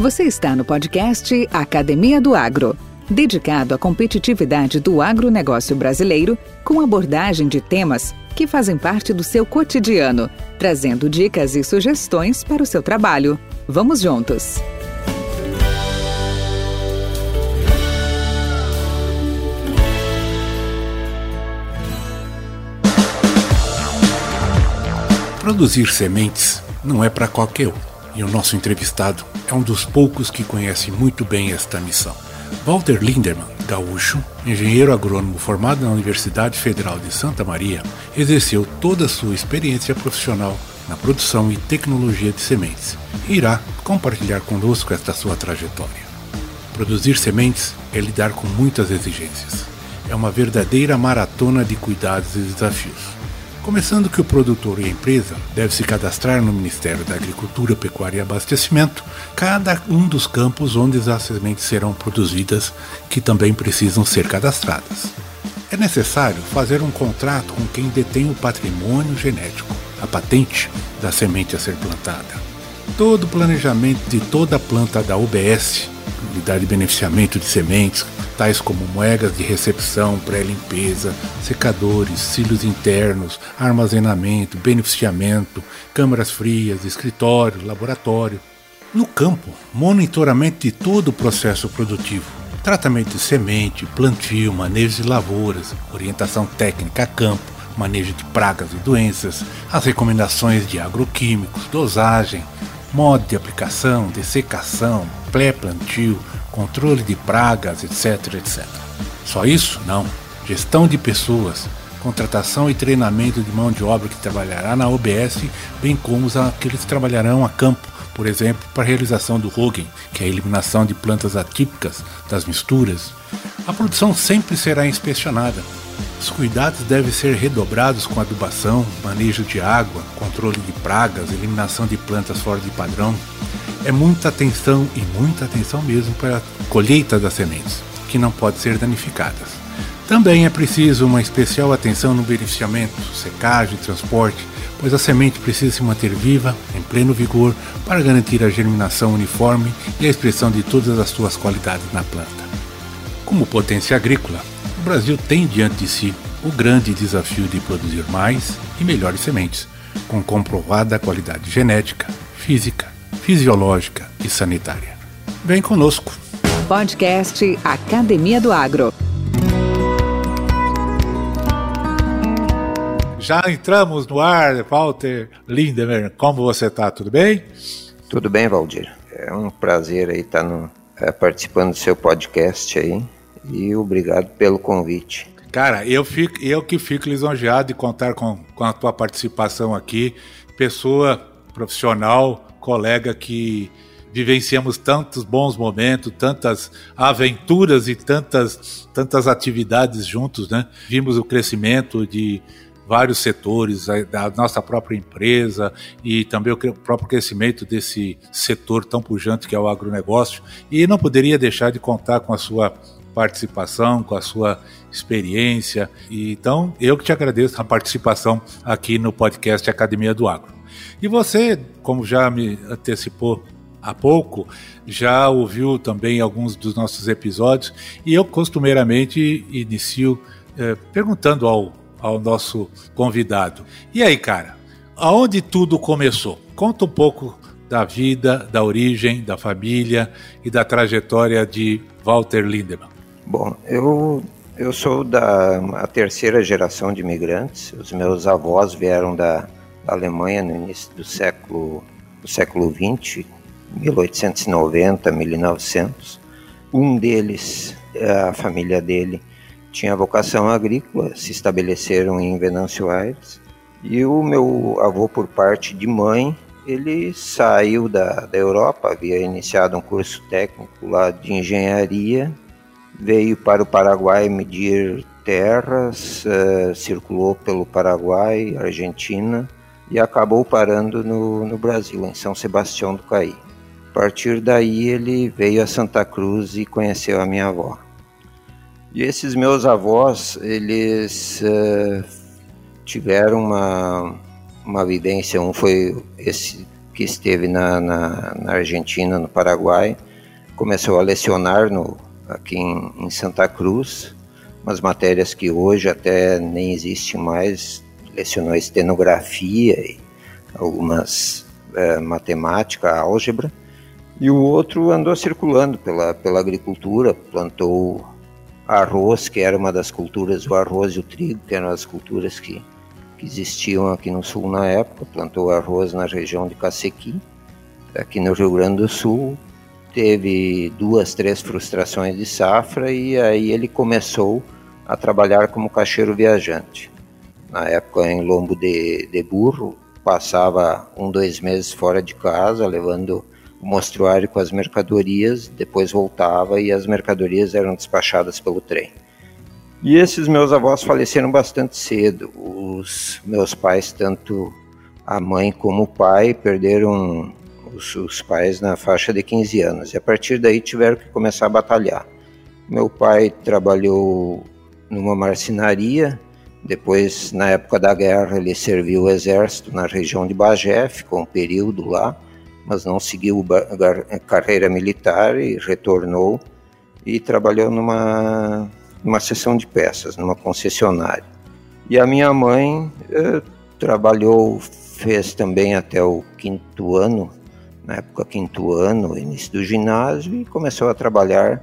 Você está no podcast Academia do Agro, dedicado à competitividade do agronegócio brasileiro, com abordagem de temas que fazem parte do seu cotidiano, trazendo dicas e sugestões para o seu trabalho. Vamos juntos! Produzir sementes não é para qualquer um, e o nosso entrevistado é um dos poucos que conhece muito bem esta missão. Walter Linderman, gaúcho, engenheiro agrônomo formado na Universidade Federal de Santa Maria, exerceu toda a sua experiência profissional na produção e tecnologia de sementes e irá compartilhar conosco esta sua trajetória. Produzir sementes é lidar com muitas exigências. É uma verdadeira maratona de cuidados e desafios. Começando que o produtor e a empresa deve se cadastrar no Ministério da Agricultura, Pecuária e Abastecimento, cada um dos campos onde as sementes serão produzidas, que também precisam ser cadastradas. É necessário fazer um contrato com quem detém o patrimônio genético, a patente da semente a ser plantada. Todo o planejamento de toda a planta da UBS, Unidade de Beneficiamento de Sementes, tais como moedas de recepção, pré-limpeza, secadores, cílios internos, armazenamento, beneficiamento, câmaras frias, escritório, laboratório. No campo, monitoramento de todo o processo produtivo, tratamento de semente, plantio, manejo de lavouras, orientação técnica a campo, manejo de pragas e doenças, as recomendações de agroquímicos, dosagem, modo de aplicação, dessecação, pré-plantio, controle de pragas, etc, etc. Só isso? Não. Gestão de pessoas, contratação e treinamento de mão de obra que trabalhará na OBS, bem como aqueles que trabalharão a campo, por exemplo, para a realização do hogging, que é a eliminação de plantas atípicas das misturas. A produção sempre será inspecionada. Os cuidados devem ser redobrados com adubação, manejo de água, controle de pragas, eliminação de plantas fora de padrão, é muita atenção e muita atenção mesmo para a colheita das sementes, que não pode ser danificadas. Também é preciso uma especial atenção no beneficiamento, secagem e transporte, pois a semente precisa se manter viva, em pleno vigor, para garantir a germinação uniforme e a expressão de todas as suas qualidades na planta. Como potência agrícola, o Brasil tem diante de si o grande desafio de produzir mais e melhores sementes, com comprovada qualidade genética, física fisiológica e sanitária. Vem conosco. Podcast Academia do Agro. Já entramos no ar, Walter Lindemer. Como você está? Tudo bem? Tudo bem, Valdir. É um prazer aí estar no, é, participando do seu podcast aí e obrigado pelo convite. Cara, eu, fico, eu que fico lisonjeado de contar com, com a tua participação aqui, pessoa profissional colega que vivenciamos tantos bons momentos, tantas aventuras e tantas, tantas atividades juntos, né? Vimos o crescimento de vários setores da nossa própria empresa e também o próprio crescimento desse setor tão pujante que é o agronegócio e não poderia deixar de contar com a sua participação, com a sua experiência. Então, eu que te agradeço a participação aqui no podcast Academia do Agro. E você, como já me antecipou há pouco, já ouviu também alguns dos nossos episódios e eu costumeiramente inicio eh, perguntando ao, ao nosso convidado: e aí, cara, aonde tudo começou? Conta um pouco da vida, da origem, da família e da trajetória de Walter Lindemann. Bom, eu eu sou da terceira geração de imigrantes. Os meus avós vieram da Alemanha no início do século do século 20, 1890, 1900. Um deles, a família dele, tinha vocação agrícola, se estabeleceram em Venâncio Aires. E o meu avô, por parte de mãe, ele saiu da, da Europa, havia iniciado um curso técnico lá de engenharia, veio para o Paraguai medir terras, uh, circulou pelo Paraguai, Argentina, e acabou parando no, no Brasil, em São Sebastião do Caí. A partir daí ele veio a Santa Cruz e conheceu a minha avó. E esses meus avós, eles uh, tiveram uma, uma vivência, um foi esse que esteve na, na, na Argentina, no Paraguai, começou a lecionar no, aqui em, em, Santa Cruz, umas matérias que hoje até nem existem mais, lecionou estenografia e algumas é, matemática, álgebra, e o outro andou circulando pela, pela agricultura, plantou arroz, que era uma das culturas, o arroz e o trigo, que eram as culturas que, que existiam aqui no sul na época, plantou arroz na região de Cacequi, aqui no Rio Grande do Sul, teve duas, três frustrações de safra e aí ele começou a trabalhar como caixeiro viajante. Na época em lombo de, de burro, passava um, dois meses fora de casa, levando o mostruário com as mercadorias, depois voltava e as mercadorias eram despachadas pelo trem. E esses meus avós faleceram bastante cedo. Os meus pais, tanto a mãe como o pai, perderam os, os pais na faixa de 15 anos. E a partir daí tiveram que começar a batalhar. Meu pai trabalhou numa marcenaria, depois, na época da guerra, ele serviu o exército na região de Bagé, ficou um período lá mas não seguiu a carreira militar e retornou e trabalhou numa, numa seção de peças, numa concessionária. E a minha mãe eh, trabalhou, fez também até o quinto ano, na época quinto ano, início do ginásio, e começou a trabalhar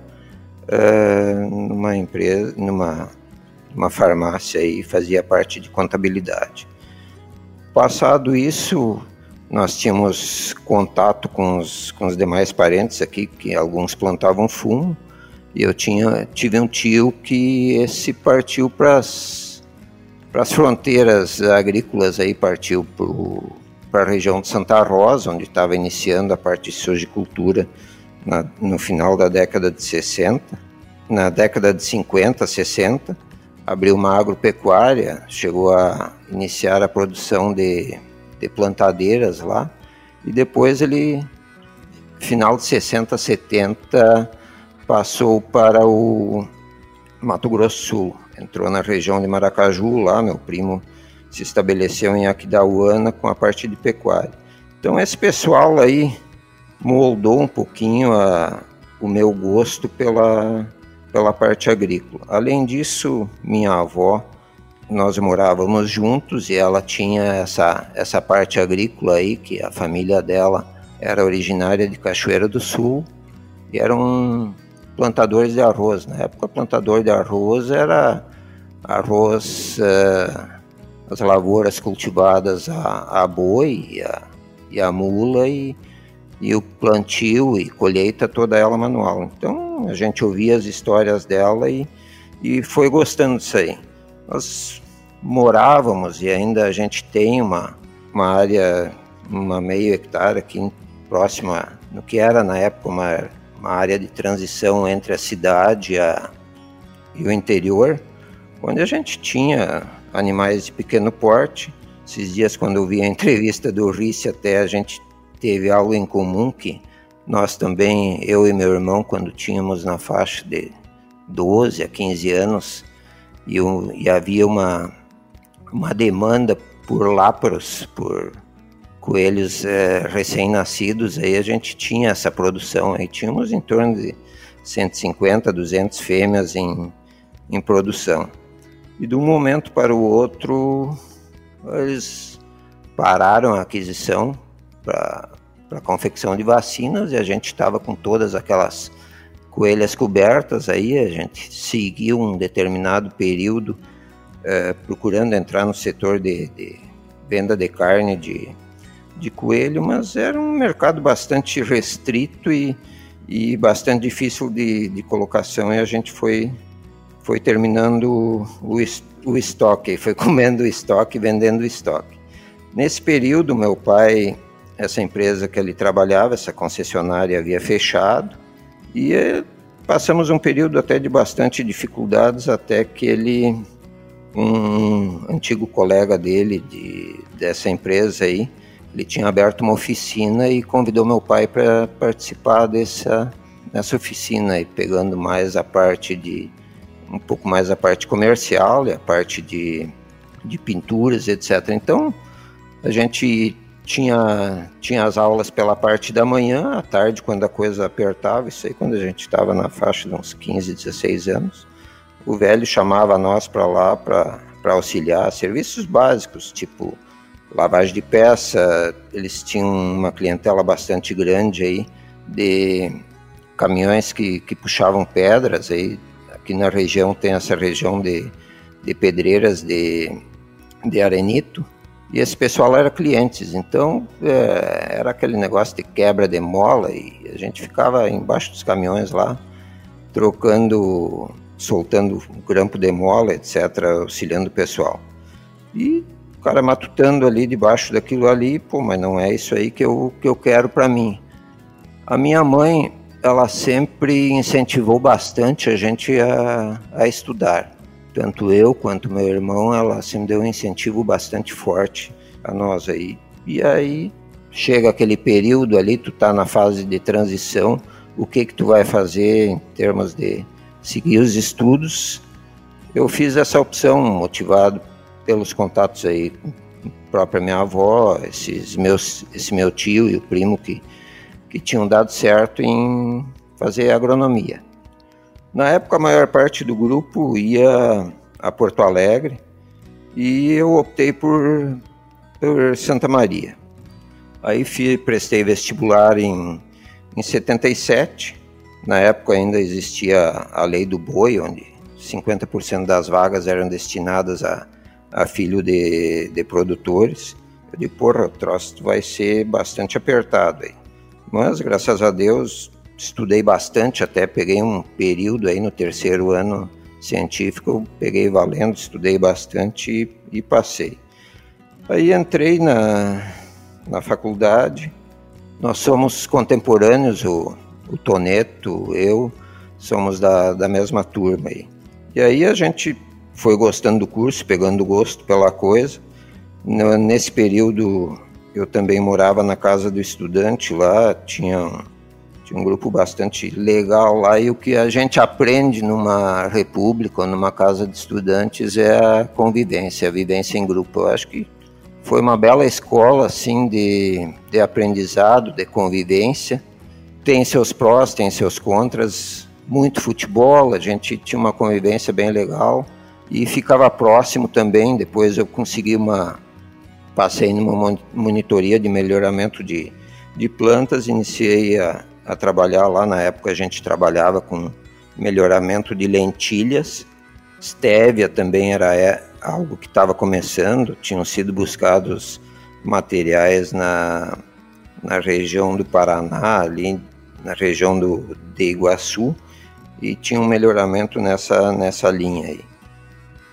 eh, numa empresa, numa, numa farmácia e fazia parte de contabilidade. Passado isso, nós tínhamos contato com os, com os demais parentes aqui, que alguns plantavam fumo, e eu tinha, tive um tio que esse partiu para as fronteiras agrícolas, aí partiu para a região de Santa Rosa, onde estava iniciando a parte de sojicultura na, no final da década de 60. Na década de 50, 60, abriu uma agropecuária, chegou a iniciar a produção de ter plantadeiras lá. E depois ele, final de 60, 70, passou para o Mato Grosso Sul. Entrou na região de Maracaju, lá meu primo se estabeleceu em Aquidauana com a parte de pecuária. Então esse pessoal aí moldou um pouquinho a, o meu gosto pela, pela parte agrícola. Além disso, minha avó nós morávamos juntos e ela tinha essa, essa parte agrícola aí, que a família dela era originária de Cachoeira do Sul e eram plantadores de arroz. Na época, plantador de arroz era arroz, uh, as lavouras cultivadas a, a boi e a, e a mula e, e o plantio e colheita toda ela manual. Então a gente ouvia as histórias dela e, e foi gostando disso aí. Nós morávamos e ainda a gente tem uma, uma área, uma meio hectare aqui próxima, no que era na época uma, uma área de transição entre a cidade a, e o interior, onde a gente tinha animais de pequeno porte. Esses dias, quando eu vi a entrevista do Risse, até a gente teve algo em comum que nós também, eu e meu irmão, quando tínhamos na faixa de 12 a 15 anos, e, e havia uma, uma demanda por láparos, por coelhos é, recém-nascidos, aí a gente tinha essa produção, aí tínhamos em torno de 150, 200 fêmeas em, em produção. E de um momento para o outro, eles pararam a aquisição para a confecção de vacinas e a gente estava com todas aquelas coelhas cobertas aí, a gente seguiu um determinado período é, procurando entrar no setor de, de, venda de carne de, de coelho, mas era um mercado bastante restrito e, e bastante difícil de, de colocação e a gente foi, foi terminando o, o estoque, foi comendo o estoque, vendendo o estoque. Nesse período, meu pai, essa empresa que ele trabalhava, essa concessionária havia fechado, e eh, passamos um período até de bastante dificuldades até que ele, um antigo colega dele de, dessa empresa aí, ele tinha aberto uma oficina e convidou meu pai para participar dessa nessa oficina e pegando mais a parte de um pouco mais a parte comercial e a parte de, de pinturas etc. Então a gente tinha, tinha as aulas pela parte da manhã, à tarde, quando a coisa apertava, isso aí quando a gente estava na faixa de uns 15, 16 anos, o velho chamava nós para lá para auxiliar serviços básicos, tipo lavagem de peça, eles tinham uma clientela bastante grande aí de caminhões que, que puxavam pedras aí, aqui na região tem essa região de, de pedreiras de, de arenito, e esse pessoal era clientes, então é, era aquele negócio de quebra de mola e a gente ficava embaixo dos caminhões lá, trocando, soltando grampo de mola, etc., auxiliando o pessoal. E o cara matutando ali debaixo daquilo ali, pô, mas não é isso aí que eu, que eu quero para mim. A minha mãe, ela sempre incentivou bastante a gente a, a estudar tanto eu quanto meu irmão, ela sempre deu um incentivo bastante forte a nós aí. E aí chega aquele período ali, tu tá na fase de transição, o que que tu vai fazer em termos de seguir os estudos? Eu fiz essa opção motivado pelos contatos aí própria minha avó, esses meus, esse meu tio e o primo que, que tinham dado certo em fazer agronomia. Na época, a maior parte do grupo ia a Porto Alegre e eu optei por, por Santa Maria. Aí fui, prestei vestibular em, em 77. Na época ainda existia a lei do boi, onde 50% das vagas eram destinadas a, a filho de, de produtores. Eu disse, porra, o troço vai ser bastante apertado aí. Mas, graças a Deus, estudei bastante, até peguei um período aí no terceiro ano científico, peguei valendo, estudei bastante e, e passei. Aí entrei na, na faculdade, nós somos contemporâneos, o, o Toneto, eu, somos da, da mesma turma aí. E aí a gente foi gostando do curso, pegando gosto pela coisa. Nesse período eu também morava na casa do estudante lá, tinha tinha um grupo bastante legal lá e o que a gente aprende numa república ou numa casa de estudantes é a convivência, a vivência em grupo. Eu acho que foi uma bela escola assim de, de aprendizado, de convivência. Tem seus prós, tem seus contras. Muito futebol, a gente tinha uma convivência bem legal e ficava próximo também. Depois eu consegui uma passei numa monitoria de melhoramento de, de plantas, iniciei a a trabalhar lá. Na época a gente trabalhava com melhoramento de lentilhas. Stevia também era é, algo que estava começando, tinham sido buscados materiais na, na região do Paraná, ali na região do, de Iguaçu, e tinha um melhoramento nessa, nessa linha aí.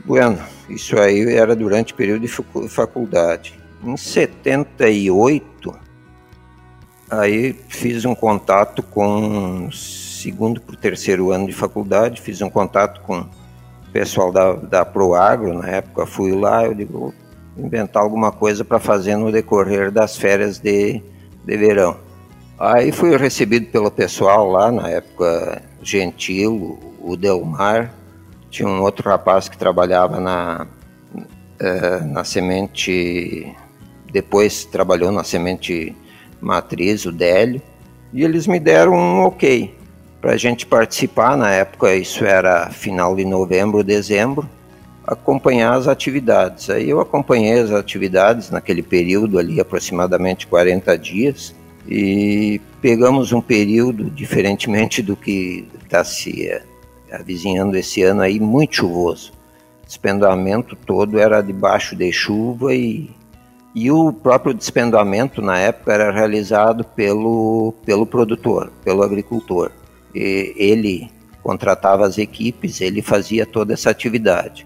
Bueno, isso aí era durante o período de faculdade. Em 78, Aí fiz um contato com segundo para o terceiro ano de faculdade, fiz um contato com o pessoal da, da Proagro, na época fui lá, eu digo, vou inventar alguma coisa para fazer no decorrer das férias de, de verão. Aí fui recebido pelo pessoal lá, na época Gentil, o Delmar, tinha um outro rapaz que trabalhava na, eh, na semente, depois trabalhou na semente matriz, o Délio, e eles me deram um ok para a gente participar. Na época, isso era final de novembro, dezembro, acompanhar as atividades. Aí eu acompanhei as atividades naquele período ali, aproximadamente 40 dias, e pegamos um período, diferentemente do que está se avizinhando esse ano aí, muito chuvoso. O despendoamento todo era debaixo de chuva e e o próprio despendoamento na época era realizado pelo, pelo produtor, pelo agricultor. E ele contratava as equipes, ele fazia toda essa atividade.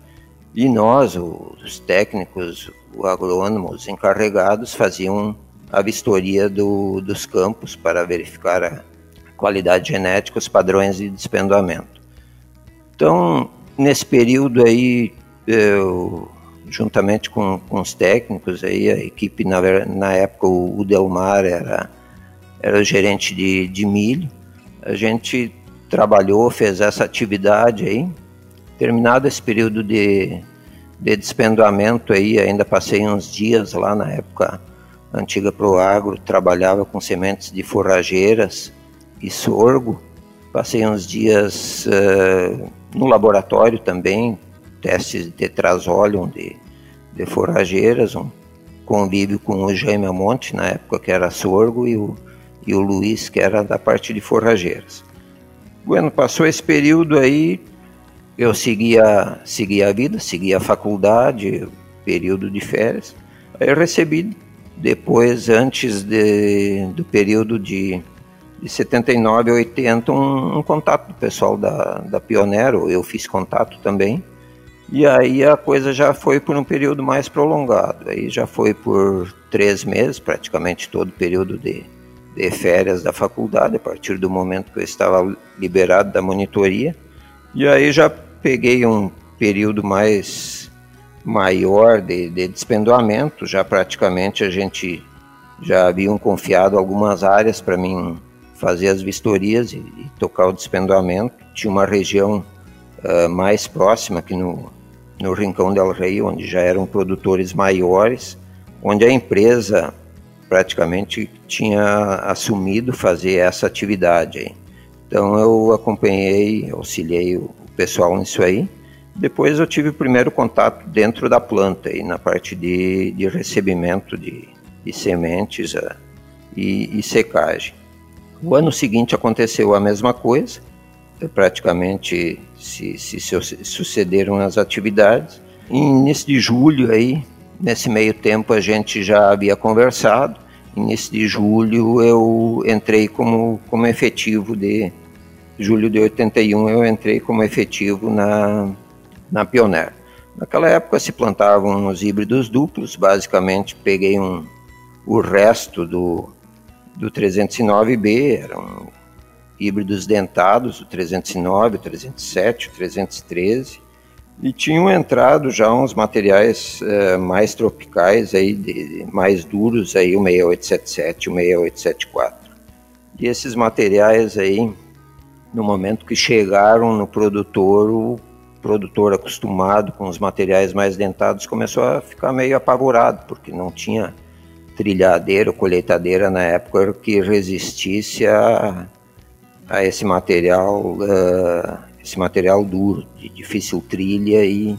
E nós, os técnicos, os agrônomos encarregados, faziam a vistoria do, dos campos para verificar a qualidade genética, os padrões de despendoamento. Então, nesse período aí, eu juntamente com, com os técnicos, aí a equipe, na, na época o Delmar era, era gerente de, de milho, a gente trabalhou, fez essa atividade aí, terminado esse período de, de despendoamento aí, ainda passei uns dias lá na época, antiga Proagro trabalhava com sementes de forrageiras e sorgo. Passei uns dias uh, no laboratório também, testes de tetrazolium de, de forrageiras, um convívio com o Jaime Amonte, na época que era sorgo, e o, e o Luiz, que era da parte de forrageiras. Bueno, passou esse período aí, eu seguia, seguia a vida, seguia a faculdade, período de férias. Aí eu recebi depois, antes de, do período de, de 79 a 80, um, um contato do pessoal da, da Pionero, eu fiz contato também. E aí a coisa já foi por um período mais prolongado. Aí já foi por três meses, praticamente todo o período de, de férias da faculdade, a partir do momento que eu estava liberado da monitoria. E aí já peguei um período mais maior de, de despendoamento, já praticamente a gente já haviam confiado algumas áreas para mim fazer as vistorias e, e, tocar o despendoamento. Tinha uma região uh, mais próxima aqui no, no Rincão del Rei, onde já eram produtores maiores, onde a empresa praticamente tinha assumido fazer essa atividade. Aí. Então eu acompanhei, auxiliei o pessoal nisso aí. Depois eu tive o primeiro contato dentro da planta, e na parte de, de recebimento de, de sementes a, e, e, secagem. O ano seguinte aconteceu a mesma coisa, praticamente se, se, se sucederam as atividades. início de julho aí, nesse meio tempo a gente já havia conversado. Início de julho eu entrei como, como efetivo de julho de 81 eu entrei como efetivo na na Pioneer. Naquela época se plantavam os híbridos duplos, basicamente peguei um, o resto do, do 309B, eram híbridos dentados, o 309, o 307, o 313, e tinham entrado já uns materiais uh, mais tropicais, aí, de, mais duros, aí, o 6877 o 6874. E esses materiais aí, no momento que chegaram no produtor, o produtor acostumado com os materiais mais dentados começou a ficar meio apavorado, porque não tinha trilhadeira ou colheitadeira na época que resistisse a, a esse material uh, esse material duro, de difícil trilha e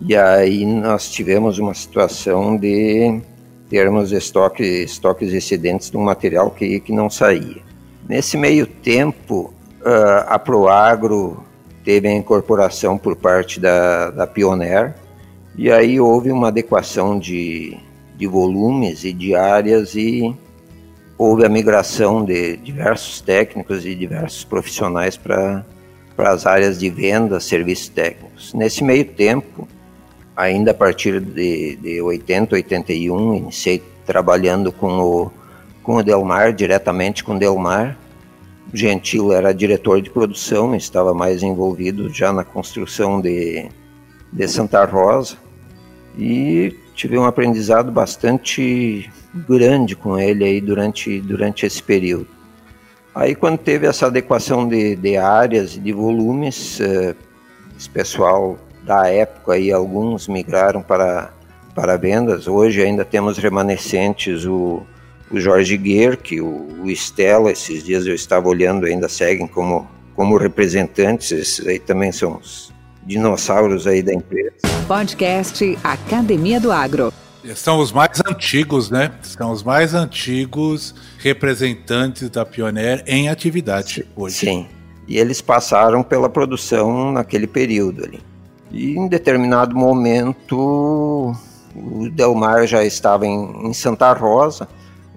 e aí nós tivemos uma situação de termos estoque, estoques excedentes de um material que, que não saía. Nesse meio tempo, uh, a Proagro teve a incorporação por parte da, da Pioneer, e aí houve uma adequação de, de volumes e de áreas e houve a migração de diversos técnicos e diversos profissionais para as áreas de venda, serviços técnicos. Nesse meio tempo, ainda a partir de, de 80, 81, iniciei trabalhando com o, com o Delmar, diretamente com o Delmar, Gentil era diretor de produção, estava mais envolvido já na construção de, de Santa Rosa e tive um aprendizado bastante grande com ele aí durante, durante esse período. Aí quando teve essa adequação de, de áreas e de volumes, eh, esse pessoal da época aí, alguns migraram para, para vendas, hoje ainda temos remanescentes o o Jorge Guerck, o, o Stella, esses dias eu estava olhando, ainda seguem como, como representantes, esses aí também são os dinossauros aí da empresa. Podcast Academia do Agro. São os mais antigos, né? São os mais antigos representantes da Pioneer em atividade hoje. Sim. E eles passaram pela produção naquele período ali. E em determinado momento, o Delmar já estava em, em Santa Rosa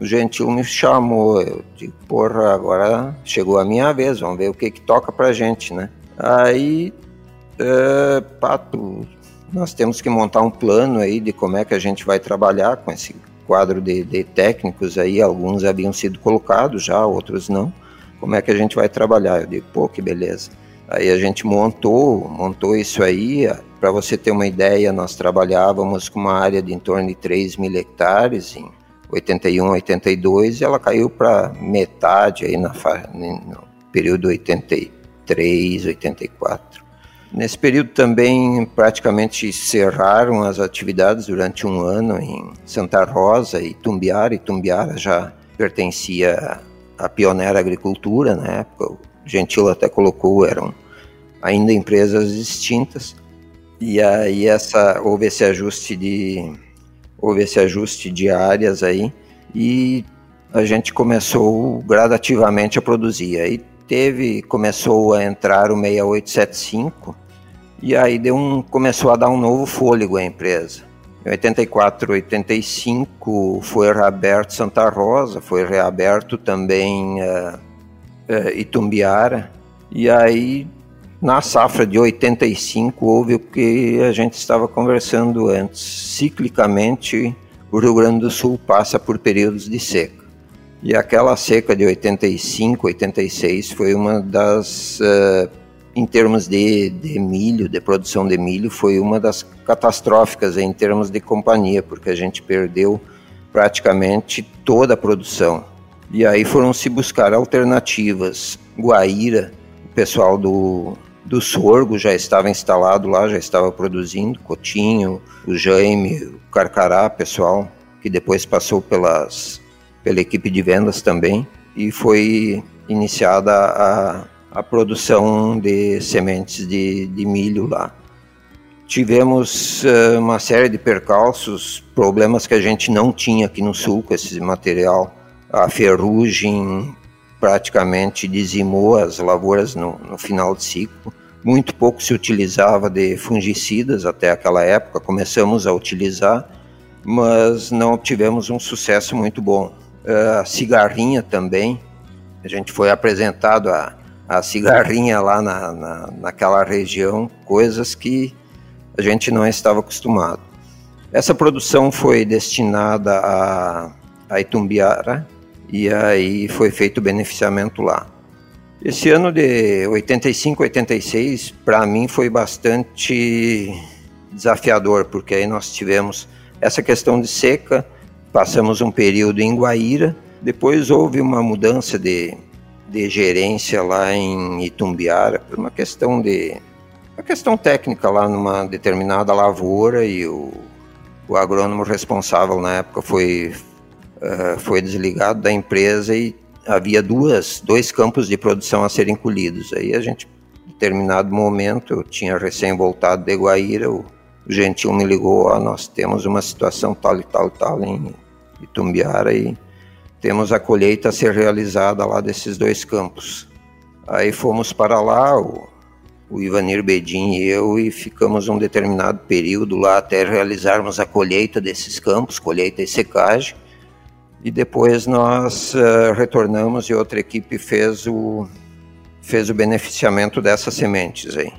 o Gentil me chamou, eu digo, porra, agora chegou a minha vez, vamos ver o que que toca pra gente, né? Aí, é, Pato, nós temos que montar um plano aí de como é que a gente vai trabalhar com esse quadro de, de técnicos aí, alguns haviam sido colocados já, outros não. Como é que a gente vai trabalhar? Eu digo, pô, que beleza. Aí a gente montou, montou isso aí. Para você ter uma ideia, nós trabalhávamos com uma área de em torno de 3 mil hectares em 81, 82, e ela caiu para metade aí na, no período 83, 84. Nesse período também praticamente cerraram as atividades durante um ano em Santa Rosa e Tumbiara, e Tumbiara já pertencia à pioneira agricultura na época, o Gentil até colocou, eram ainda empresas distintas, e aí essa, houve esse ajuste de houve esse ajuste de áreas aí, e a gente começou gradativamente a produzir. Aí teve, começou a entrar o 6875, e aí deu um, começou a dar um novo fôlego à empresa. Em 84, 85 foi reaberto Santa Rosa, foi reaberto também uh, uh, Itumbiara. E aí, na safra de 85, houve o que a gente estava conversando antes. Ciclicamente, o Rio Grande do Sul passa por períodos de seca. E aquela seca de 85, 86 foi uma das uh, em termos de, de milho, de produção de milho, foi uma das catastróficas em termos de companhia, porque a gente perdeu praticamente toda a produção. E aí foram se buscar alternativas. Guaíra, o pessoal do, do sorgo já estava instalado lá, já estava produzindo, Cotinho, o Jaime, o Carcará, pessoal, que depois passou pelas, pela equipe de vendas também, e foi iniciada a a produção de sementes de, de milho lá. Tivemos uh, uma série de percalços, problemas que a gente não tinha aqui no sul com esse material. A ferrugem praticamente dizimou as lavouras no, no final de ciclo. Muito pouco se utilizava de fungicidas até aquela época, começamos a utilizar, mas não obtivemos um sucesso muito bom. Uh, a cigarrinha também, a gente foi apresentado a a cigarrinha lá na, na, naquela região, coisas que a gente não estava acostumado. Essa produção foi destinada a, a Itumbiara e aí foi feito o beneficiamento lá. Esse ano de 85, 86, para mim foi bastante desafiador, porque aí nós tivemos essa questão de seca, passamos um período em Guaíra, depois houve uma mudança de, de gerência lá em Itumbiara por uma questão de uma questão técnica lá numa determinada lavoura e o, o agrônomo responsável na época foi uh, foi desligado da empresa e havia duas dois campos de produção a serem colhidos. Aí a gente em determinado momento eu tinha recém voltado de Guaíra o, o Gentil me ligou ó, nós temos uma situação tal e tal e tal em Itumbiara e temos a colheita a ser realizada lá desses dois campos. Aí fomos para lá, o, o Ivanir Bedin e eu, e ficamos um determinado período lá até realizarmos a colheita desses campos, colheita e secagem. E depois nós uh, retornamos e outra equipe fez o, fez o beneficiamento dessas sementes aí.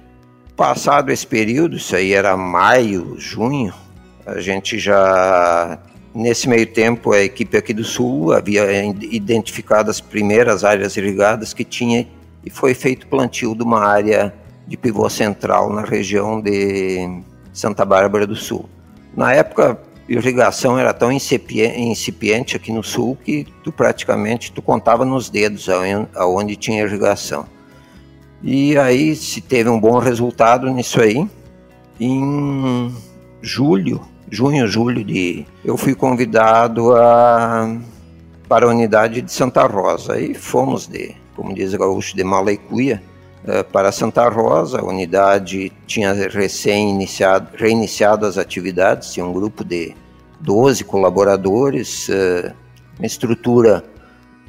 Passado esse período, isso aí era maio, junho, a gente já Nesse meio tempo, a equipe aqui do Sul havia identificado as primeiras áreas irrigadas que tinha e foi feito plantio de uma área de pivô central na região de Santa Bárbara do Sul. Na época, irrigação era tão incipiente aqui no Sul que tu praticamente tu contava nos dedos aonde tinha irrigação. E aí se teve um bom resultado nisso aí. Em julho junho, julho de. Eu fui convidado a, para a unidade de Santa Rosa e fomos de, como diz o gaúcho, de Malecuia eh, para Santa Rosa. A unidade tinha recém iniciado, reiniciado as atividades, tinha um grupo de 12 colaboradores, eh, uma estrutura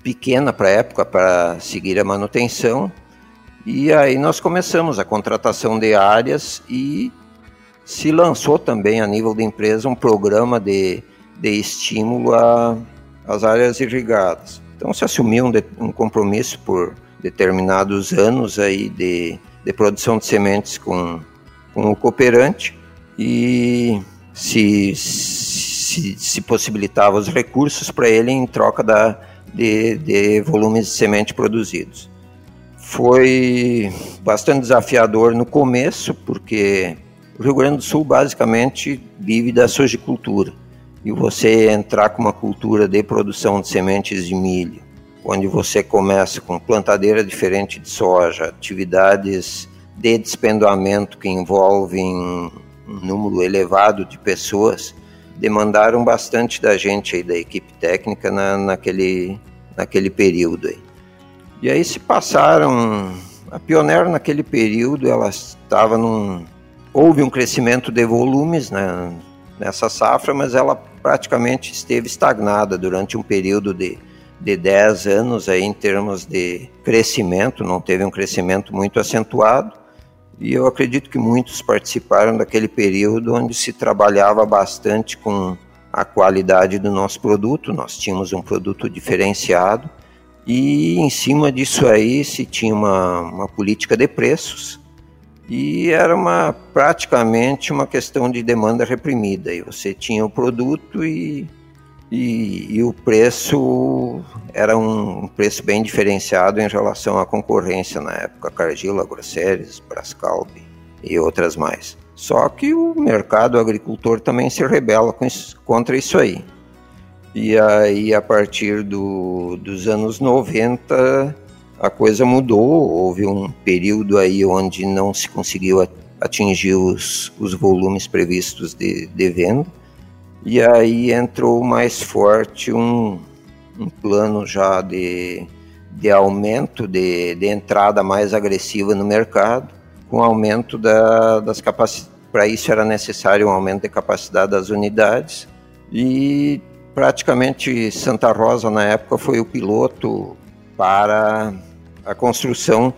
pequena para a época para seguir a manutenção. E aí nós começamos a contratação de áreas e se lançou também a nível de empresa um programa de, de estímulo às áreas irrigadas. Então se assumiu um, de, um compromisso por determinados anos aí de, de produção de sementes com, com o cooperante e se, se, se possibilitava os recursos para ele em troca da, de, de volumes de semente produzidos. Foi bastante desafiador no começo, porque o Rio Grande do Sul basicamente vive da sojicultura. E você entrar com uma cultura de produção de sementes de milho, onde você começa com plantadeira diferente de soja, atividades de despendoamento que envolvem um número elevado de pessoas demandaram bastante da gente aí, da equipe técnica na, naquele, naquele período aí. E aí se passaram, a Pioneer naquele período ela estava num, houve um crescimento de volumes né, nessa safra, mas ela praticamente esteve estagnada durante um período de, de 10 anos aí em termos de crescimento, não teve um crescimento muito acentuado, e eu acredito que muitos participaram daquele período onde se trabalhava bastante com a qualidade do nosso produto, nós tínhamos um produto diferenciado e em cima disso aí se tinha uma, uma política de preços e era uma praticamente uma questão de demanda reprimida. E você tinha o produto e e, e, o preço era um preço bem diferenciado em relação à concorrência na época, Cargill, Agroceres, Brascalb e outras mais. Só que o mercado agricultor também se rebela isso, contra isso aí. E aí, a partir do, dos anos 90, a coisa mudou. Houve um período aí onde não se conseguiu atingir os, os volumes previstos de, de venda e aí entrou mais forte um, um plano já de, de aumento, de, de entrada mais agressiva no mercado, com aumento da, das capacidades. Para isso era necessário um aumento de capacidade das unidades e praticamente Santa Rosa na época foi o piloto para a construção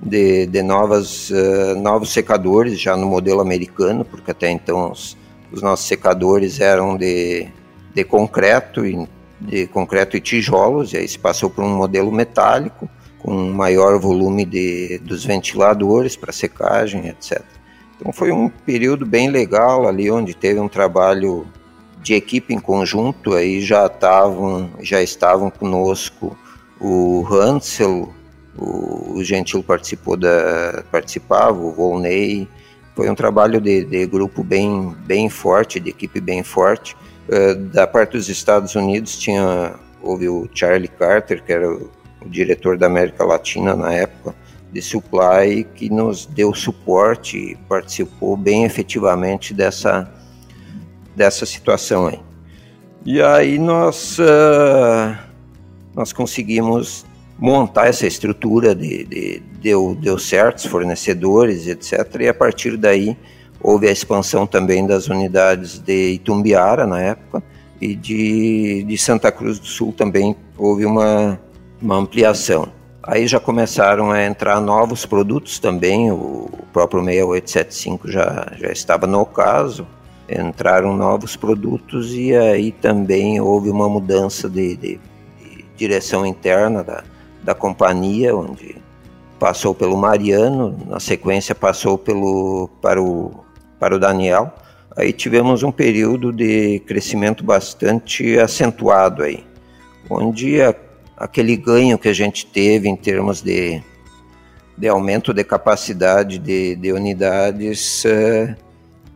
de, de novas, uh, novos secadores já no modelo americano, porque até então os, os nossos secadores eram de, de concreto e de concreto e tijolos, e aí se passou por um modelo metálico com maior volume de, dos ventiladores para secagem, etc. Então foi um período bem legal ali onde teve um trabalho de equipe em conjunto, aí já estavam já estavam conosco o Hansel, o, Gentil participou da participava, o Volney, foi um trabalho de, de grupo bem, bem forte, de equipe bem forte. Uh, da parte dos Estados Unidos tinha houve o Charlie Carter, que era o, o diretor da América Latina na época de supply, que nos deu suporte e participou bem efetivamente dessa dessa situação aí. E aí nós uh, nós conseguimos montar essa estrutura de, de, deu, deu certos fornecedores, etc. E a partir daí houve a expansão também das unidades de Itumbiara na época e de, de Santa Cruz do Sul também houve uma, uma ampliação. Aí já começaram a entrar novos produtos também, o próprio 6875 já, já estava no caso, entraram novos produtos e aí também houve uma mudança de, de, direção interna da, da companhia, onde passou pelo Mariano, na sequência passou pelo para o para o Daniel. Aí tivemos um período de crescimento bastante acentuado aí, onde a, aquele ganho que a gente teve em termos de, de aumento de capacidade de, de unidades uh,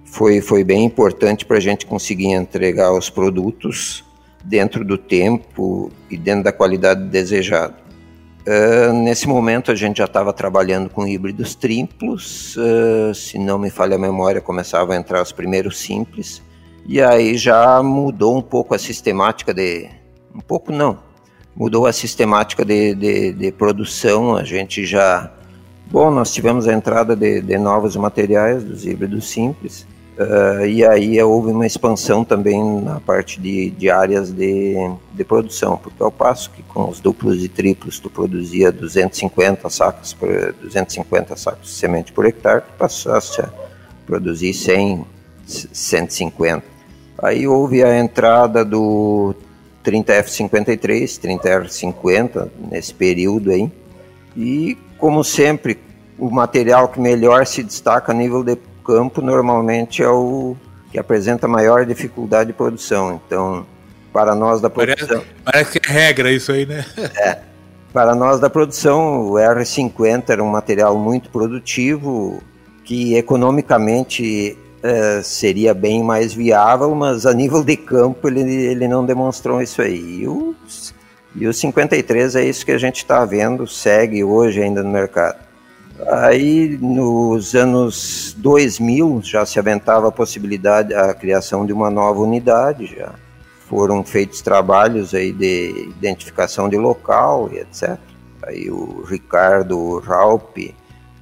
foi, foi bem importante para a gente conseguir entregar os produtos dentro do tempo e dentro da qualidade desejada. Uh, nesse momento a gente já estava trabalhando com híbridos triplos, uh, se não me falha a memória, começavam a entrar os primeiros simples, e aí já mudou um pouco a sistemática de. Um pouco não, mudou a sistemática de, de, de produção, a gente já. Bom, nós tivemos a entrada de, de novos materiais dos híbridos simples, Uh, e aí houve uma expansão também na parte de, de áreas de, de produção, porque ao passo que com os duplos e triplos tu produzia 250 sacos por 250 sacos de semente por hectare, tu passaste a produzir 100, 150. Aí houve a entrada do 30F53, 30R50 nesse período aí, e como sempre o material que melhor se destaca a nível de campo normalmente é o que apresenta maior dificuldade de produção. Então, para nós da produção. Parece, parece que é regra isso aí, né? é. Para nós da produção, o R50 era um material muito produtivo, que economicamente é, seria bem mais viável, mas a nível de campo ele, ele não demonstrou isso aí. E o, e o 53 é isso que a gente está vendo, segue hoje ainda no mercado. Aí, nos anos 2000, já se aventava a possibilidade, a criação de uma nova unidade, já foram feitos trabalhos aí de identificação de local e etc. Aí o Ricardo Raup,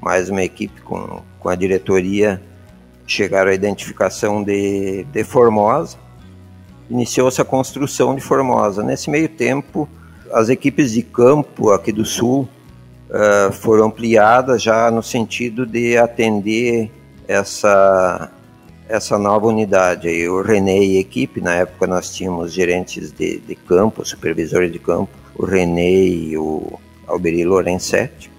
mais uma equipe com, com a diretoria, chegaram à identificação de, de Formosa. Iniciou-se a construção de Formosa. Nesse meio tempo, as equipes de campo aqui do Sul uh, foram ampliadas já no sentido de atender essa, essa nova unidade. O René e equipe, na época nós tínhamos gerentes de, de campo, supervisores de campo, o René e o Alberi Lorenzetti.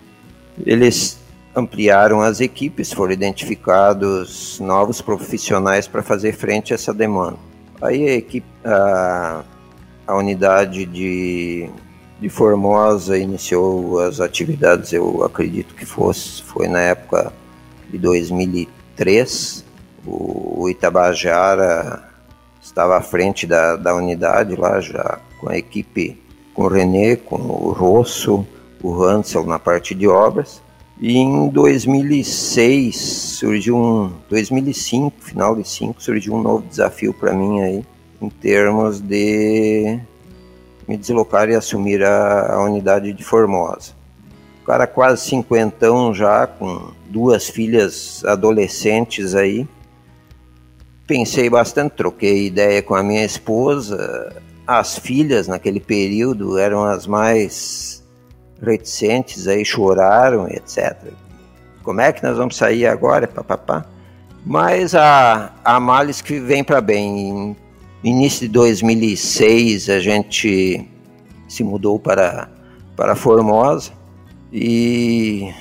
Eles ampliaram as equipes, foram identificados novos profissionais para fazer frente a essa demanda. Aí a equipe, a, a unidade de de Formosa iniciou as atividades, eu acredito que fosse, foi na época de 2003. O Itabajara estava à frente da, da unidade lá, já com a equipe, com o René, com o Rosso, o Hansel na parte de obras. E em 2006 surgiu um, 2005, final de 5, surgiu um novo desafio para mim aí, em termos de me deslocar e assumir a, a unidade de Formosa. O cara quase cinquentão já, com duas filhas adolescentes aí. Pensei bastante, troquei ideia com a minha esposa. As filhas naquele período eram as mais reticentes aí, choraram, etc. Como é que nós vamos sair agora, papapá? Mas a, a males que vem para bem. Início de 2006 a gente se mudou para, para Formosa e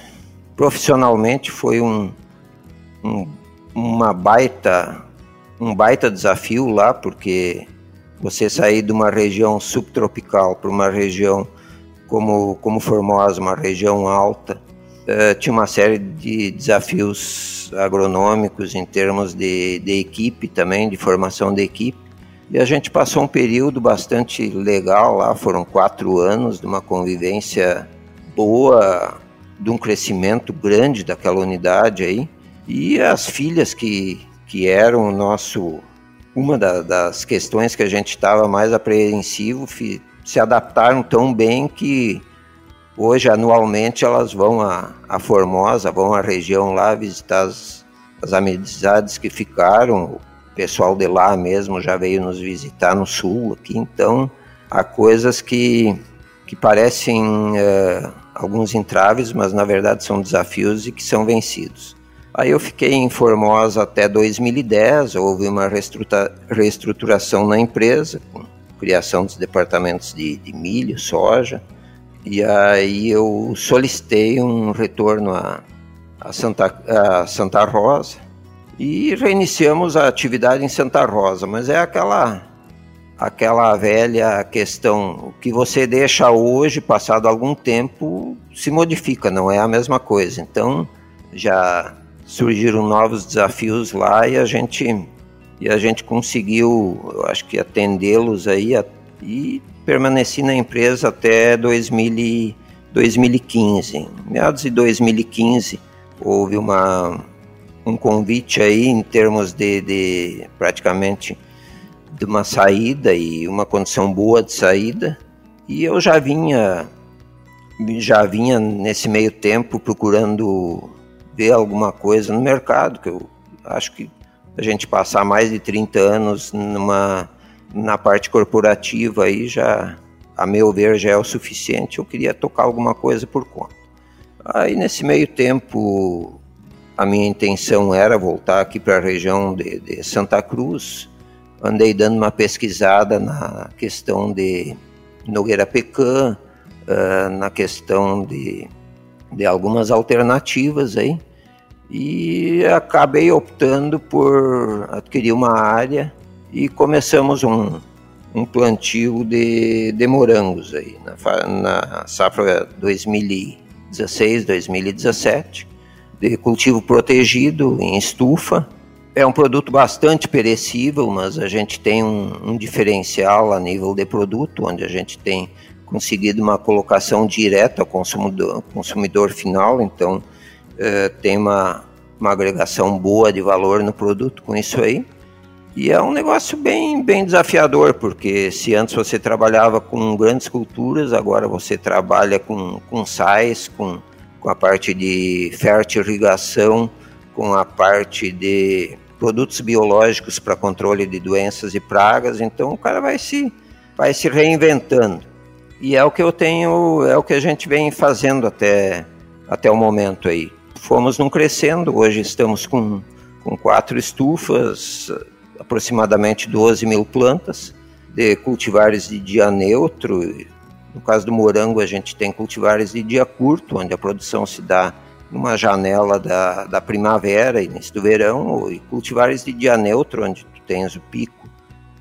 profissionalmente foi um, um, uma baita um baita desafio lá porque você sair de uma região subtropical para uma região como, como Formosa, uma região alta, uh, tinha uma série de desafios agronômicos em termos de, de equipe também, de formação de equipe. E a gente passou um período bastante legal lá, foram quatro anos de uma convivência boa, de um crescimento grande daquela unidade aí. E as filhas que, que eram o nosso. Uma da, das questões que a gente estava mais apreensivo se adaptaram tão bem que hoje, anualmente, elas vão a, a Formosa, vão à região lá visitar as, as amizades que ficaram, pessoal de lá mesmo já veio nos visitar no sul aqui, então há coisas que, que parecem uh, alguns entraves, mas na verdade são desafios e que são vencidos. Aí eu fiquei em Formosa até 2010, houve uma reestruturação na empresa, com criação dos departamentos de, de milho, soja, e aí eu solicitei um retorno a, a, Santa, a Santa Rosa, e reiniciamos a atividade em Santa Rosa, mas é aquela aquela velha questão, o que você deixa hoje, passado algum tempo, se modifica, não é a mesma coisa. Então, já surgiram novos desafios lá e a gente e a gente conseguiu, eu acho que atendê-los aí e permaneci na empresa até 2000, 2015. Meados de 2015 houve uma um convite aí em termos de, de praticamente de uma saída e uma condição boa de saída. E eu já vinha já vinha nesse meio tempo procurando ver alguma coisa no mercado, que eu acho que a gente passar mais de 30 anos numa na parte corporativa aí já a meu ver já é o suficiente. Eu queria tocar alguma coisa por conta. Aí nesse meio tempo a minha intenção era voltar aqui para a região de, de, Santa Cruz. Andei dando uma pesquisada na questão de Nogueira Pecan, uh, na questão de, de algumas alternativas aí, e acabei optando por adquirir uma área e começamos um, um plantio de, de morangos aí, na, na safra 2016, 2017 de cultivo protegido em estufa. É um produto bastante perecível, mas a gente tem um, um diferencial a nível de produto, onde a gente tem conseguido uma colocação direta ao consumidor, consumidor final. Então, uh, tem uma, uma agregação boa de valor no produto com isso aí. E é um negócio bem, bem desafiador, porque se antes você trabalhava com grandes culturas, agora você trabalha com, com sais, com, com a parte de fertirrigação, com a parte de produtos biológicos para controle de doenças e pragas, então o cara vai se, vai se reinventando. E é o que eu tenho, é o que a gente vem fazendo até, até o momento aí. Fomos num crescendo, hoje estamos com, com quatro estufas, aproximadamente 12 mil plantas de cultivares de dia neutro. No caso do morango, a gente tem cultivares de dia curto, onde a produção se dá numa janela da, da primavera, início do verão, e cultivares de dia neutro, onde tu tens o pico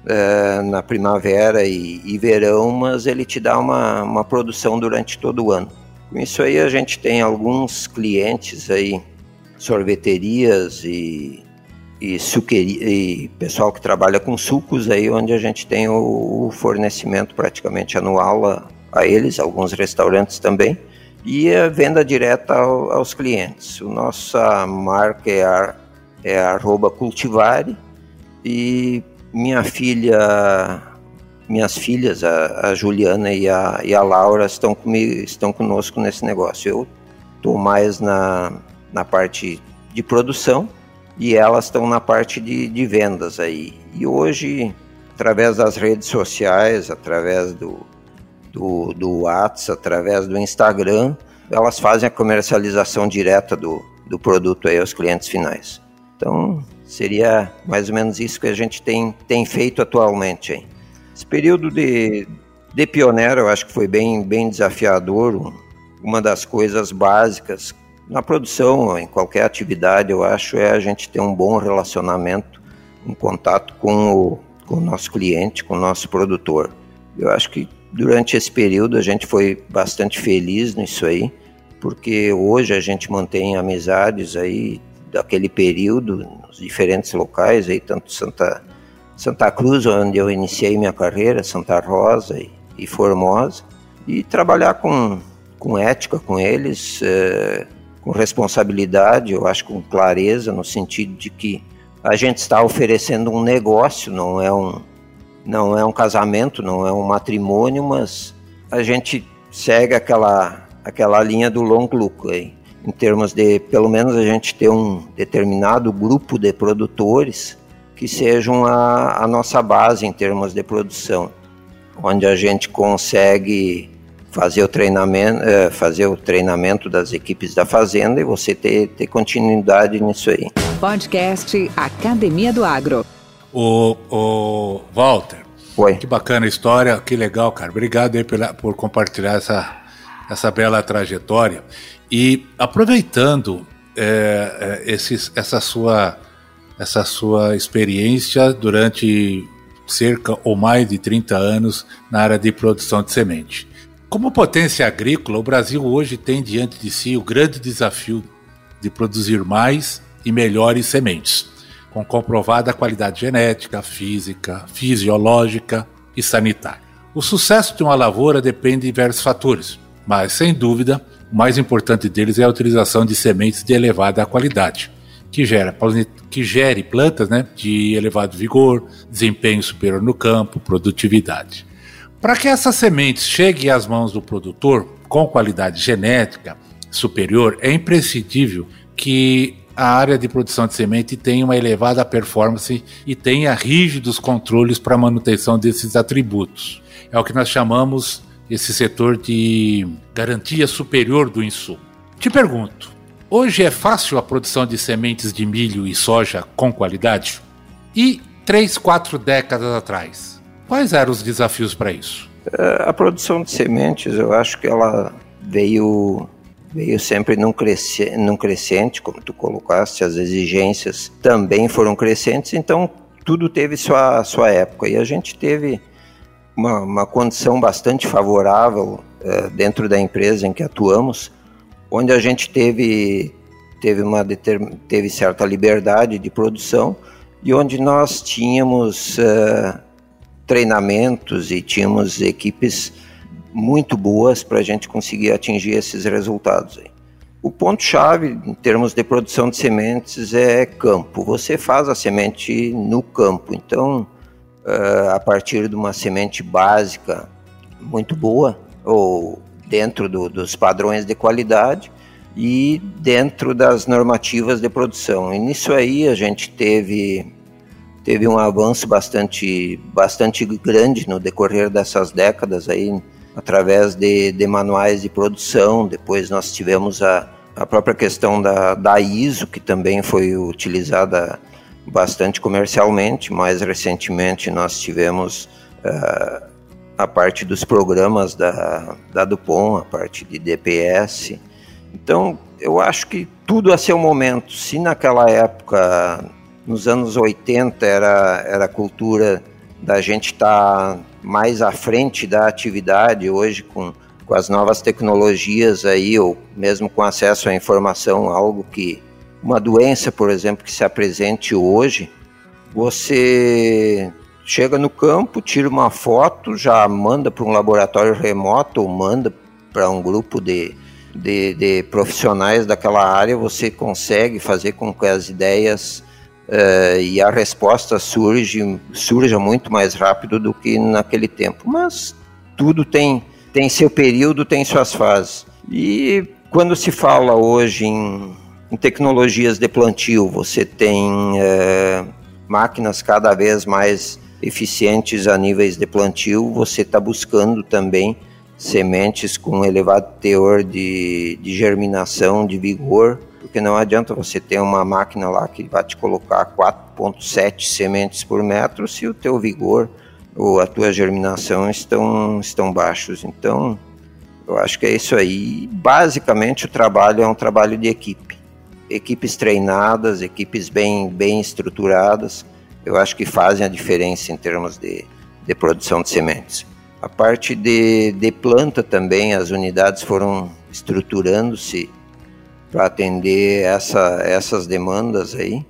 é, na primavera e, e, verão, mas ele te dá uma, uma produção durante todo o ano. Com isso aí a gente tem alguns clientes aí, sorveterias e e, suqueria, e pessoal que trabalha com sucos aí, onde a gente tem o, o fornecimento praticamente anual a, a, eles, alguns restaurantes também, e a venda direta ao, aos clientes. O nossa marca é, a, é arroba cultivare e minha filha, minhas filhas, a, a Juliana e a, e a Laura estão, comigo, estão conosco nesse negócio. Eu estou mais na, na parte de produção, e elas estão na parte de, de vendas aí. E hoje, através das redes sociais, através do, do, do WhatsApp, através do Instagram, elas fazem a comercialização direta do, do produto aí aos clientes finais. Então, seria mais ou menos isso que a gente tem, tem feito atualmente. Hein? Esse período de, de pioneiro eu acho que foi bem, bem desafiador. Uma das coisas básicas na produção, em qualquer atividade, eu acho, é a gente ter um bom relacionamento, um contato com o, com o nosso cliente, com o nosso produtor. Eu acho que durante esse período a gente foi bastante feliz nisso aí, porque hoje a gente mantém amizades aí daquele período nos diferentes locais aí, tanto Santa Santa Cruz, onde eu iniciei minha carreira, Santa Rosa e, e Formosa, e trabalhar com, com ética com eles, eh, com responsabilidade, eu acho com clareza, no sentido de que a gente está oferecendo um negócio, não é um, não é um casamento, não é um matrimônio, mas a gente segue aquela, aquela linha do long look aí, em termos de, pelo menos a gente ter um determinado grupo de produtores que sejam a, a nossa base em termos de produção, onde a gente consegue fazer o treinamento, é, fazer o treinamento das equipes da fazenda e você ter, ter continuidade nisso aí. Podcast Academia do Agro. O, o Walter. Oi. Que bacana a história, que legal, cara. Obrigado aí pela, por compartilhar essa, essa bela trajetória. E aproveitando é, é esses, essa, sua, essa sua experiência durante cerca ou mais de 30 anos na área de produção de semente. Como potência agrícola, o Brasil hoje tem diante de si o grande desafio de produzir mais e melhores sementes, com comprovada qualidade genética, física, fisiológica e sanitária. O sucesso de uma lavoura depende de diversos fatores, mas sem dúvida, o mais importante deles é a utilização de sementes de elevada qualidade, que, gera, que gere plantas né, de elevado vigor, desempenho superior no campo, produtividade. Para que essas sementes cheguem às mãos do produtor com qualidade genética superior, é imprescindível que a área de produção de semente tenha uma elevada performance e tenha rígidos controles para manutenção desses atributos. É o que nós chamamos esse setor de garantia superior do insumo. Te pergunto, hoje é fácil a produção de sementes de milho e soja com qualidade? E três, quatro décadas atrás, Quais eram os desafios para isso? É, a produção de sementes, eu acho que ela veio veio sempre num, cresce, num crescente, como tu colocaste, as exigências também foram crescentes, então tudo teve sua, sua época. E a gente teve uma, uma condição bastante favorável é, dentro da empresa em que atuamos, onde a gente teve, teve, uma teve certa liberdade de produção e onde nós tínhamos uh, treinamentos e tínhamos equipes muito boas para a gente conseguir atingir esses resultados. Aí. O ponto-chave em termos de produção de sementes é campo. Você faz a semente no campo. Então, uh, a partir de uma semente básica muito boa, ou dentro do, dos padrões de qualidade, e dentro das normativas de produção. E nisso aí a gente teve teve um avanço bastante bastante grande no decorrer dessas décadas aí através de, de manuais de produção. Depois nós tivemos a, a própria questão da, da ISO, que também foi utilizada bastante comercialmente. Mais recentemente nós tivemos uh, a parte dos programas da, da Dupont, a parte de DPS. Então, eu acho que tudo a seu momento. Se naquela época, nos anos 80, era, era cultura da gente estar tá mais à frente da atividade, hoje com, com as novas tecnologias aí, ou mesmo com acesso à informação, algo que uma doença, por exemplo, que se apresente hoje, você chega no campo, tira uma foto, já manda para um laboratório remoto ou manda para um grupo de, de, de, profissionais daquela área, você consegue fazer com que as ideias uh, e a resposta surge, surja muito mais rápido do que naquele tempo. Mas tudo tem, tem seu período, tem suas fases. E quando se fala hoje em, em tecnologias de plantio, você tem uh, máquinas cada vez mais eficientes a níveis de plantio, você está buscando também sementes com elevado teor de, de germinação, de vigor, porque não adianta você ter uma máquina lá que vai te colocar 4.7 sementes por metro se o teu vigor ou a tua germinação estão, estão baixos. Então, eu acho que é isso aí. Basicamente, o trabalho é um trabalho de equipe. Equipes treinadas, equipes bem, bem estruturadas, eu acho que fazem a diferença em termos de, de produção de sementes. A parte de, de planta também, as unidades foram estruturando-se para atender essa, essas demandas aí.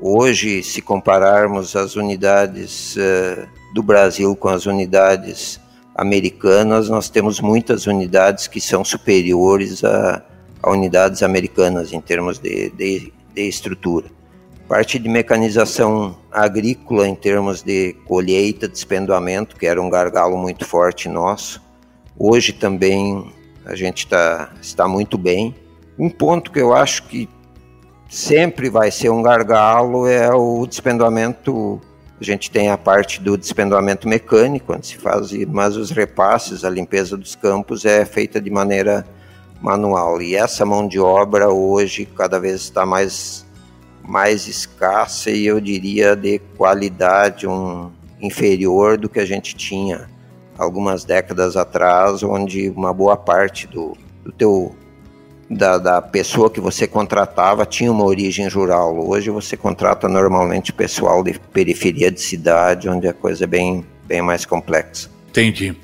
Hoje, se compararmos as unidades uh, do Brasil com as unidades americanas, nós temos muitas unidades que são superiores a, a unidades americanas em termos de, de, de estrutura parte de mecanização agrícola em termos de colheita, despendoamento, que era um gargalo muito forte nosso. Hoje também a gente tá, está muito bem. Um ponto que eu acho que sempre vai ser um gargalo é o despendoamento. A gente tem a parte do despendoamento mecânico, onde se faz, mas os repasses, a limpeza dos campos é feita de maneira manual. E essa mão de obra hoje cada vez está mais mais escassa e eu diria de qualidade um, inferior do que a gente tinha algumas décadas atrás, onde uma boa parte do, do teu da, da, pessoa que você contratava tinha uma origem rural. Hoje você contrata normalmente pessoal de periferia de cidade, onde a coisa é bem, bem mais complexa. Entendi.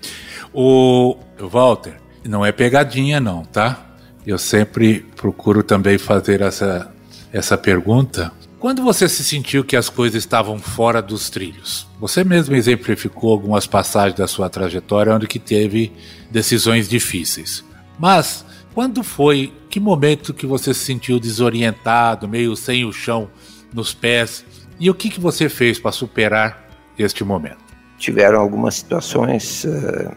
O Walter, não é pegadinha não, tá? Eu sempre procuro também fazer essa essa pergunta. Quando você se sentiu que as coisas estavam fora dos trilhos? Você mesmo exemplificou algumas passagens da sua trajetória onde que teve decisões difíceis. Mas quando foi, que momento que você se sentiu desorientado, meio sem o chão nos pés? E o que, que você fez para superar este momento? Tiveram algumas situações, eh,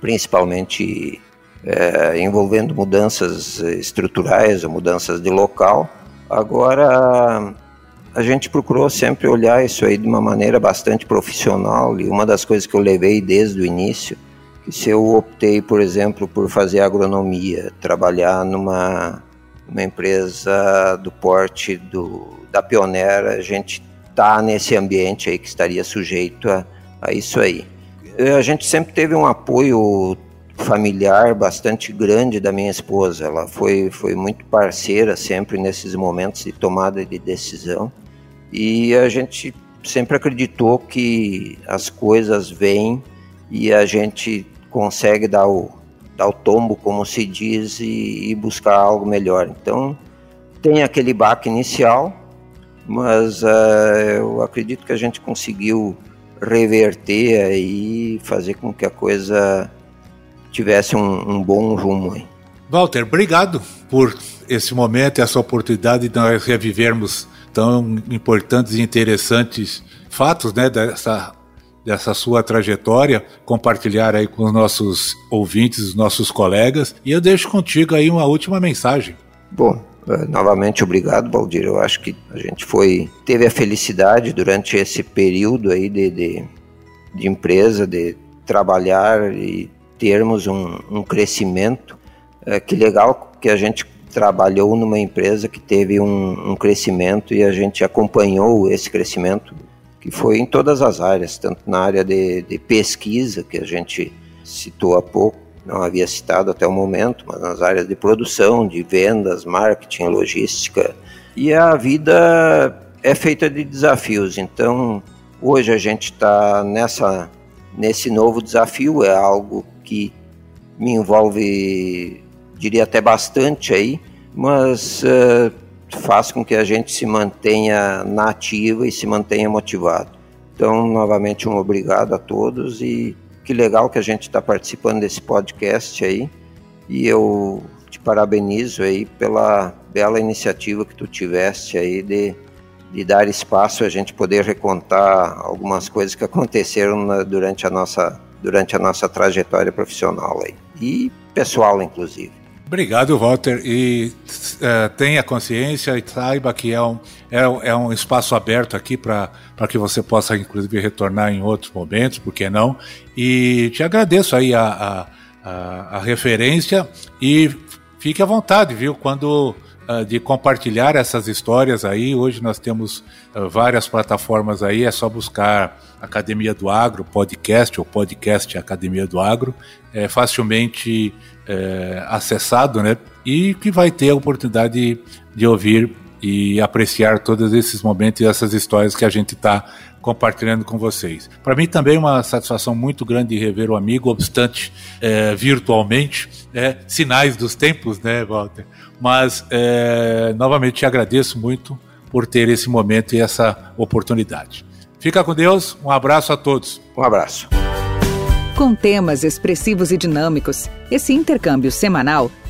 principalmente eh, envolvendo mudanças estruturais ou mudanças de local, Agora, a gente procurou sempre olhar isso aí de uma maneira bastante profissional e uma das coisas que eu levei desde o início, se eu optei, por exemplo, por fazer agronomia, trabalhar numa uma empresa do porte do, da pioneira, a gente tá nesse ambiente aí que estaria sujeito a, a isso aí. A gente sempre teve um apoio familiar bastante grande da minha esposa. Ela foi, foi muito parceira sempre nesses momentos de tomada de decisão. E a gente sempre acreditou que as coisas vêm e a gente consegue dar o, dar o tombo, como se diz, e, e buscar algo melhor. Então, tem aquele baque inicial, mas uh, eu acredito que a gente conseguiu reverter e fazer com que a coisa tivesse um, um bom rumo. Aí. Walter, obrigado por esse momento, essa oportunidade de nós revivermos tão importantes e interessantes fatos né, dessa, dessa sua trajetória, compartilhar aí com os nossos ouvintes, os nossos colegas. E eu deixo contigo aí uma última mensagem. Bom, eh, novamente obrigado, Valdir. Eu acho que a gente foi teve a felicidade durante esse período aí de, de, de empresa, de trabalhar e termos um, um crescimento. É, que legal que a gente trabalhou numa empresa que teve um, um, crescimento e a gente acompanhou esse crescimento, que foi em todas as áreas, tanto na área de, de pesquisa, que a gente citou há pouco, não havia citado até o momento, mas nas áreas de produção, de vendas, marketing, logística. E a vida é feita de desafios, então hoje a gente está nessa nesse novo desafio, é algo que me envolve diria até bastante aí, mas uh, faz com que a gente se mantenha na ativa e se mantenha motivado. Então, novamente, um obrigado a todos e que legal que a gente está participando desse podcast aí. E eu te parabenizo aí pela bela iniciativa que tu tiveste aí de, de dar espaço a gente poder recontar algumas coisas que aconteceram na, durante, a nossa, durante a nossa trajetória profissional aí. E pessoal, inclusive. Obrigado, Walter. E uh, tenha consciência e saiba que é um, é, é um espaço aberto aqui para que você possa, inclusive, retornar em outros momentos, por que não? E te agradeço aí a, a, a, a referência e fique à vontade, viu? Quando uh, de compartilhar essas histórias aí, hoje nós temos uh, várias plataformas aí, é só buscar Academia do Agro, podcast ou podcast Academia do Agro, é facilmente é, acessado, né? E que vai ter a oportunidade de ouvir e apreciar todos esses momentos e essas histórias que a gente está compartilhando com vocês. Para mim também é uma satisfação muito grande rever o amigo, obstante é, virtualmente, é, sinais dos tempos, né, Walter? Mas é, novamente te agradeço muito por ter esse momento e essa oportunidade. Fica com Deus, um abraço a todos. Um abraço. Com temas expressivos e dinâmicos, esse intercâmbio semanal